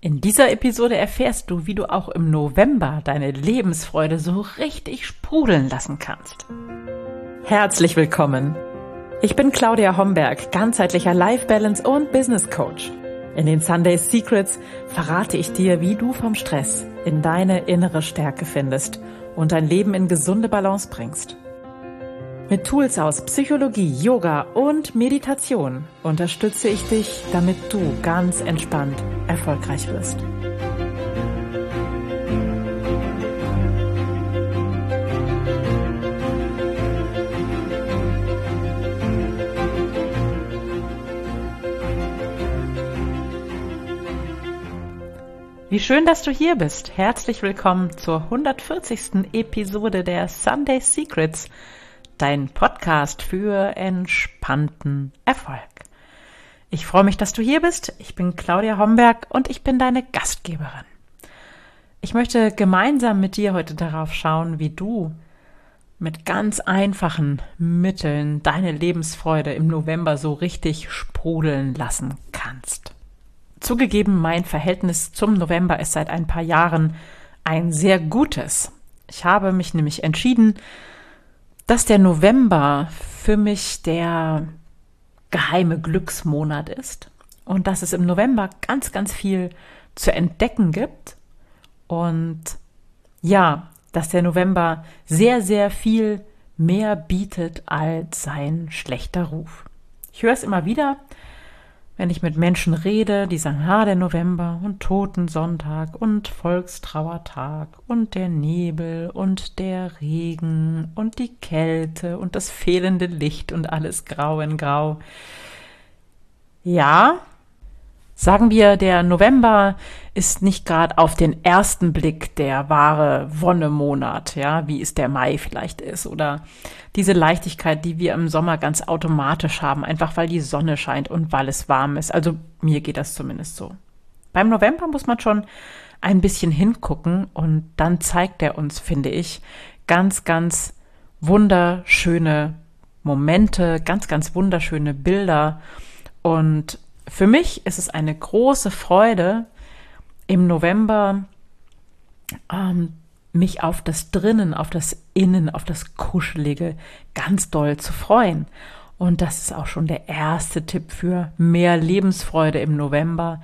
In dieser Episode erfährst du, wie du auch im November deine Lebensfreude so richtig sprudeln lassen kannst. Herzlich willkommen. Ich bin Claudia Homberg, ganzheitlicher Life Balance und Business Coach. In den Sunday Secrets verrate ich dir, wie du vom Stress in deine innere Stärke findest und dein Leben in gesunde Balance bringst. Mit Tools aus Psychologie, Yoga und Meditation unterstütze ich dich, damit du ganz entspannt erfolgreich wirst. Wie schön, dass du hier bist. Herzlich willkommen zur 140. Episode der Sunday Secrets dein Podcast für entspannten Erfolg. Ich freue mich, dass du hier bist. Ich bin Claudia Homberg und ich bin deine Gastgeberin. Ich möchte gemeinsam mit dir heute darauf schauen, wie du mit ganz einfachen Mitteln deine Lebensfreude im November so richtig sprudeln lassen kannst. Zugegeben, mein Verhältnis zum November ist seit ein paar Jahren ein sehr gutes. Ich habe mich nämlich entschieden, dass der November für mich der geheime Glücksmonat ist und dass es im November ganz, ganz viel zu entdecken gibt und ja, dass der November sehr, sehr viel mehr bietet als sein schlechter Ruf. Ich höre es immer wieder, wenn ich mit Menschen rede, die sagen, ha, der November und Totensonntag und Volkstrauertag und der Nebel und der Regen und die Kälte und das fehlende Licht und alles grau in grau. Ja, Sagen wir, der November ist nicht gerade auf den ersten Blick der wahre Wonnemonat, ja, wie es der Mai vielleicht ist oder diese Leichtigkeit, die wir im Sommer ganz automatisch haben, einfach weil die Sonne scheint und weil es warm ist. Also mir geht das zumindest so. Beim November muss man schon ein bisschen hingucken und dann zeigt er uns, finde ich, ganz, ganz wunderschöne Momente, ganz, ganz wunderschöne Bilder und für mich ist es eine große Freude, im November ähm, mich auf das Drinnen, auf das Innen, auf das Kuschelige ganz doll zu freuen. Und das ist auch schon der erste Tipp für mehr Lebensfreude im November.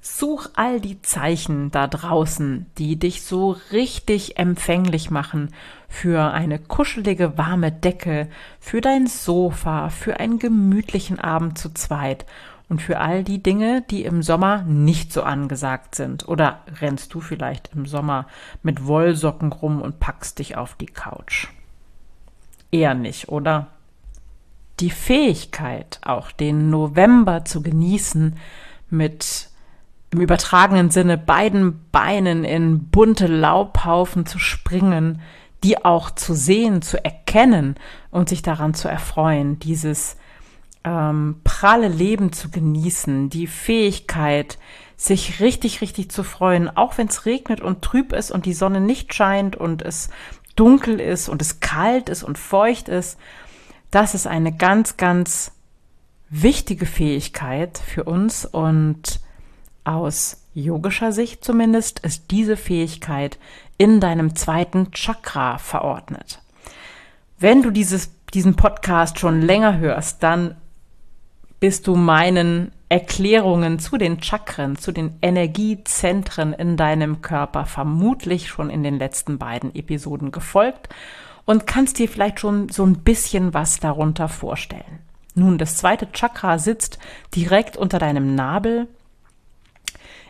Such all die Zeichen da draußen, die dich so richtig empfänglich machen für eine kuschelige warme Decke, für dein Sofa, für einen gemütlichen Abend zu zweit und für all die Dinge, die im Sommer nicht so angesagt sind. Oder rennst du vielleicht im Sommer mit Wollsocken rum und packst dich auf die Couch? Eher nicht, oder? Die Fähigkeit, auch den November zu genießen, mit im übertragenen Sinne beiden Beinen in bunte Laubhaufen zu springen, die auch zu sehen, zu erkennen und sich daran zu erfreuen, dieses ähm, pralle Leben zu genießen, die Fähigkeit, sich richtig, richtig zu freuen, auch wenn es regnet und trüb ist und die Sonne nicht scheint und es dunkel ist und es kalt ist und feucht ist, das ist eine ganz, ganz wichtige Fähigkeit für uns und aus yogischer Sicht zumindest ist diese Fähigkeit in deinem zweiten Chakra verordnet. Wenn du dieses, diesen Podcast schon länger hörst, dann bist du meinen Erklärungen zu den Chakren, zu den Energiezentren in deinem Körper vermutlich schon in den letzten beiden Episoden gefolgt und kannst dir vielleicht schon so ein bisschen was darunter vorstellen. Nun, das zweite Chakra sitzt direkt unter deinem Nabel,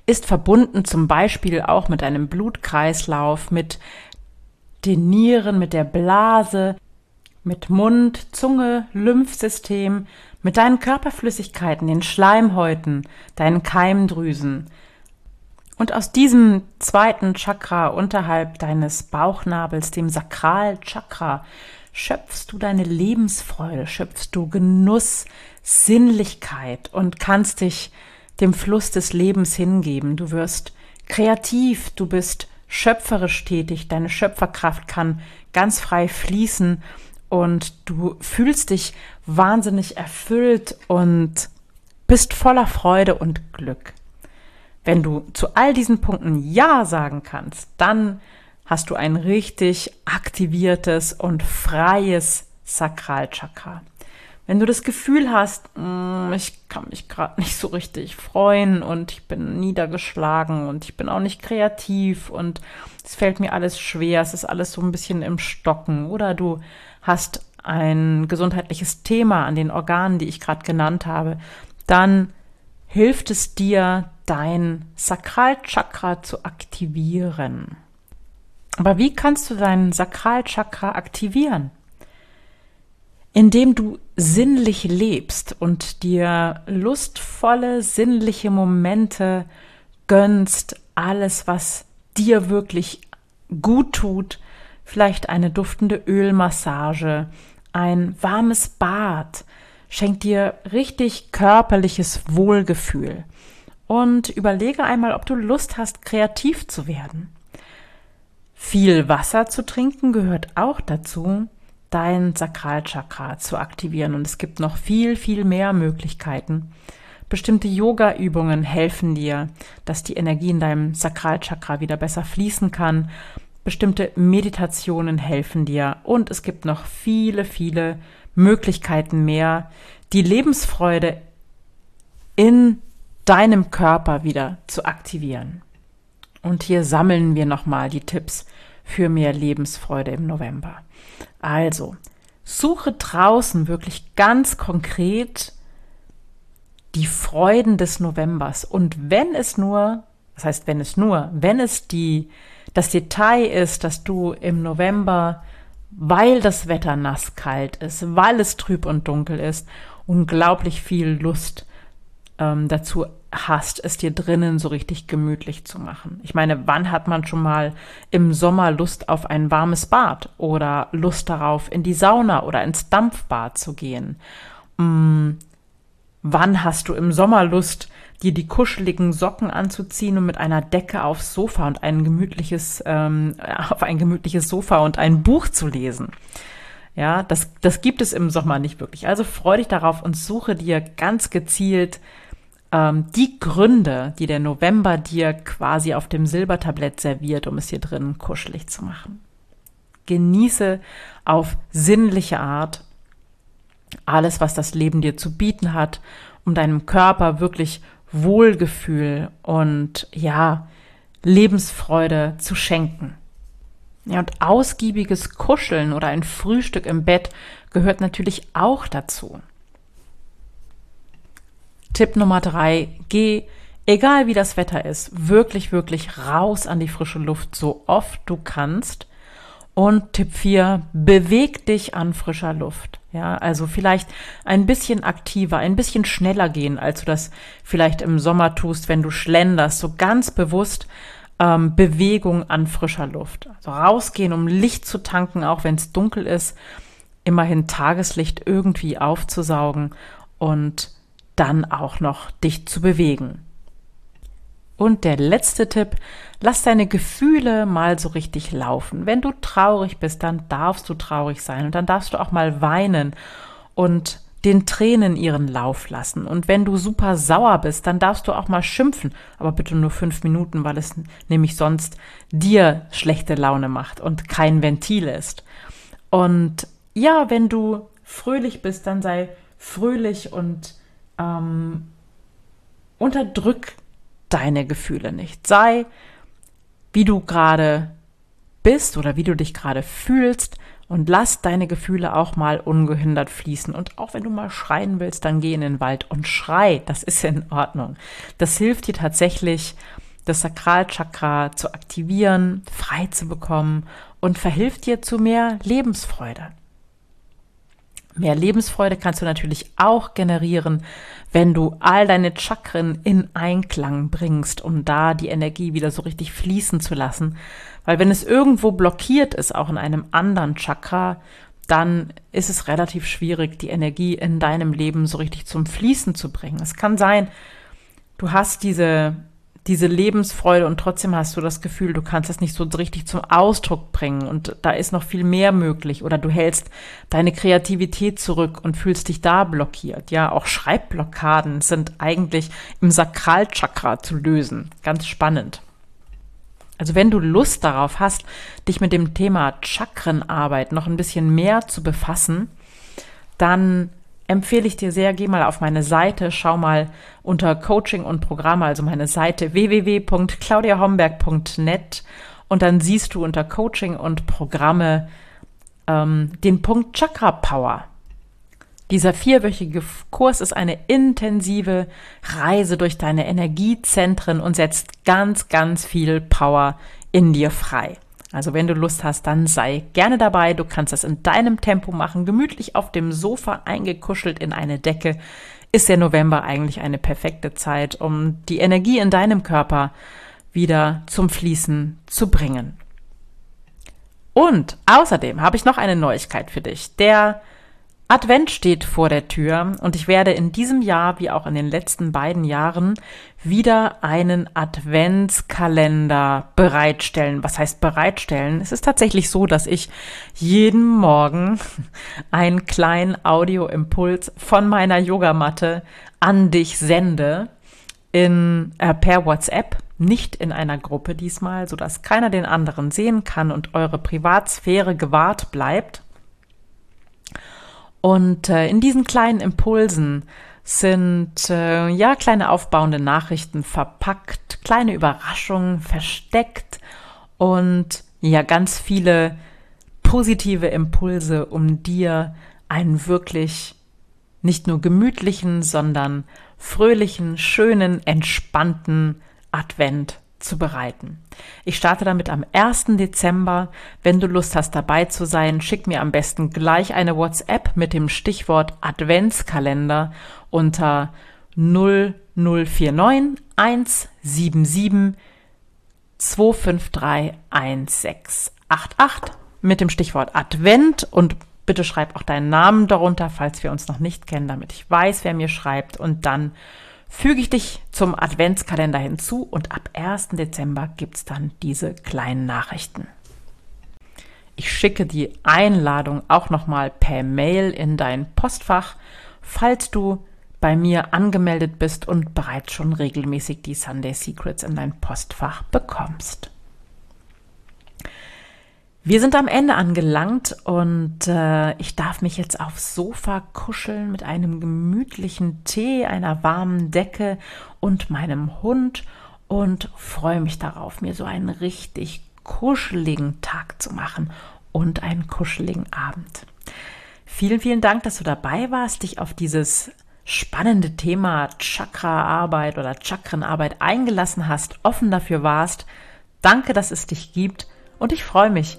ist verbunden zum Beispiel auch mit einem Blutkreislauf, mit den Nieren, mit der Blase, mit Mund, Zunge, Lymphsystem, mit deinen Körperflüssigkeiten, den Schleimhäuten, deinen Keimdrüsen. Und aus diesem zweiten Chakra unterhalb deines Bauchnabels, dem Sakralchakra, schöpfst du deine Lebensfreude, schöpfst du Genuss, Sinnlichkeit und kannst dich dem Fluss des Lebens hingeben. Du wirst kreativ, du bist schöpferisch tätig, deine Schöpferkraft kann ganz frei fließen und du fühlst dich wahnsinnig erfüllt und bist voller Freude und Glück. Wenn du zu all diesen Punkten Ja sagen kannst, dann hast du ein richtig aktiviertes und freies Sakralchakra. Wenn du das Gefühl hast, mm, ich kann mich gerade nicht so richtig freuen und ich bin niedergeschlagen und ich bin auch nicht kreativ und es fällt mir alles schwer, es ist alles so ein bisschen im Stocken oder du hast ein gesundheitliches Thema an den Organen, die ich gerade genannt habe, dann hilft es dir, dein Sakralchakra zu aktivieren. Aber wie kannst du dein Sakralchakra aktivieren? Indem du sinnlich lebst und dir lustvolle, sinnliche Momente gönnst, alles, was dir wirklich gut tut, vielleicht eine duftende Ölmassage, ein warmes Bad, schenkt dir richtig körperliches Wohlgefühl. Und überlege einmal, ob du Lust hast, kreativ zu werden. Viel Wasser zu trinken gehört auch dazu, dein Sakralchakra zu aktivieren. Und es gibt noch viel, viel mehr Möglichkeiten. Bestimmte Yoga-Übungen helfen dir, dass die Energie in deinem Sakralchakra wieder besser fließen kann. Bestimmte Meditationen helfen dir. Und es gibt noch viele, viele Möglichkeiten mehr, die Lebensfreude in deinem Körper wieder zu aktivieren. Und hier sammeln wir nochmal die Tipps für mehr Lebensfreude im November. Also, suche draußen wirklich ganz konkret die Freuden des Novembers. Und wenn es nur, das heißt, wenn es nur, wenn es die, das Detail ist, dass du im November, weil das Wetter nass kalt ist, weil es trüb und dunkel ist, unglaublich viel Lust ähm, dazu hast, es dir drinnen so richtig gemütlich zu machen. Ich meine, wann hat man schon mal im Sommer Lust auf ein warmes Bad oder Lust darauf, in die Sauna oder ins Dampfbad zu gehen? Hm, wann hast du im Sommer Lust, dir die kuscheligen Socken anzuziehen und mit einer Decke aufs Sofa und ein gemütliches, ähm, auf ein gemütliches Sofa und ein Buch zu lesen? Ja, das, das gibt es im Sommer nicht wirklich. Also freu dich darauf und suche dir ganz gezielt ähm, die Gründe, die der November dir quasi auf dem Silbertablett serviert, um es hier drin kuschelig zu machen. Genieße auf sinnliche Art alles, was das Leben dir zu bieten hat, um deinem Körper wirklich Wohlgefühl und ja, Lebensfreude zu schenken. Ja, und ausgiebiges Kuscheln oder ein Frühstück im Bett gehört natürlich auch dazu. Tipp Nummer drei, geh, egal wie das Wetter ist, wirklich, wirklich raus an die frische Luft, so oft du kannst. Und Tipp vier, beweg dich an frischer Luft. Ja, also vielleicht ein bisschen aktiver, ein bisschen schneller gehen, als du das vielleicht im Sommer tust, wenn du schlenderst, so ganz bewusst ähm, Bewegung an frischer Luft. Also rausgehen, um Licht zu tanken, auch wenn es dunkel ist, immerhin Tageslicht irgendwie aufzusaugen und dann auch noch dich zu bewegen. Und der letzte Tipp, lass deine Gefühle mal so richtig laufen. Wenn du traurig bist, dann darfst du traurig sein und dann darfst du auch mal weinen und den Tränen ihren Lauf lassen. Und wenn du super sauer bist, dann darfst du auch mal schimpfen, aber bitte nur fünf Minuten, weil es nämlich sonst dir schlechte Laune macht und kein Ventil ist. Und ja, wenn du fröhlich bist, dann sei fröhlich und ähm, unterdrück deine Gefühle nicht. Sei, wie du gerade bist oder wie du dich gerade fühlst und lass deine Gefühle auch mal ungehindert fließen. Und auch wenn du mal schreien willst, dann geh in den Wald und schrei. Das ist in Ordnung. Das hilft dir tatsächlich, das Sakralchakra zu aktivieren, frei zu bekommen und verhilft dir zu mehr Lebensfreude. Mehr Lebensfreude kannst du natürlich auch generieren, wenn du all deine Chakren in Einklang bringst, um da die Energie wieder so richtig fließen zu lassen. Weil wenn es irgendwo blockiert ist, auch in einem anderen Chakra, dann ist es relativ schwierig, die Energie in deinem Leben so richtig zum Fließen zu bringen. Es kann sein, du hast diese diese Lebensfreude und trotzdem hast du das Gefühl, du kannst es nicht so richtig zum Ausdruck bringen und da ist noch viel mehr möglich oder du hältst deine Kreativität zurück und fühlst dich da blockiert. Ja, auch Schreibblockaden sind eigentlich im Sakralchakra zu lösen. Ganz spannend. Also wenn du Lust darauf hast, dich mit dem Thema Chakrenarbeit noch ein bisschen mehr zu befassen, dann empfehle ich dir sehr, geh mal auf meine Seite, schau mal unter Coaching und Programme, also meine Seite www.claudiahomberg.net und dann siehst du unter Coaching und Programme ähm, den Punkt Chakra Power. Dieser vierwöchige Kurs ist eine intensive Reise durch deine Energiezentren und setzt ganz, ganz viel Power in dir frei. Also wenn du Lust hast, dann sei gerne dabei. Du kannst das in deinem Tempo machen, gemütlich auf dem Sofa eingekuschelt in eine Decke. Ist der November eigentlich eine perfekte Zeit, um die Energie in deinem Körper wieder zum Fließen zu bringen. Und außerdem habe ich noch eine Neuigkeit für dich. Der Advent steht vor der Tür und ich werde in diesem Jahr, wie auch in den letzten beiden Jahren, wieder einen Adventskalender bereitstellen. Was heißt bereitstellen? Es ist tatsächlich so, dass ich jeden Morgen einen kleinen Audioimpuls von meiner Yogamatte an dich sende in, äh, per WhatsApp, nicht in einer Gruppe diesmal, so dass keiner den anderen sehen kann und eure Privatsphäre gewahrt bleibt. Und äh, in diesen kleinen Impulsen sind äh, ja kleine aufbauende Nachrichten verpackt, kleine Überraschungen versteckt und ja ganz viele positive Impulse, um dir einen wirklich nicht nur gemütlichen, sondern fröhlichen, schönen, entspannten Advent zu bereiten. Ich starte damit am 1. Dezember. Wenn du Lust hast, dabei zu sein, schick mir am besten gleich eine WhatsApp mit dem Stichwort Adventskalender unter 0049 177 253 1688 mit dem Stichwort Advent und bitte schreib auch deinen Namen darunter, falls wir uns noch nicht kennen, damit ich weiß, wer mir schreibt und dann füge ich dich zum Adventskalender hinzu und ab 1. Dezember gibt es dann diese kleinen Nachrichten. Ich schicke die Einladung auch nochmal per Mail in dein Postfach, falls du bei mir angemeldet bist und bereits schon regelmäßig die Sunday Secrets in dein Postfach bekommst. Wir sind am Ende angelangt und äh, ich darf mich jetzt aufs Sofa kuscheln mit einem gemütlichen Tee, einer warmen Decke und meinem Hund und freue mich darauf, mir so einen richtig kuscheligen Tag zu machen und einen kuscheligen Abend. Vielen, vielen Dank, dass du dabei warst, dich auf dieses spannende Thema Chakra-Arbeit oder Chakrenarbeit eingelassen hast, offen dafür warst. Danke, dass es dich gibt und ich freue mich,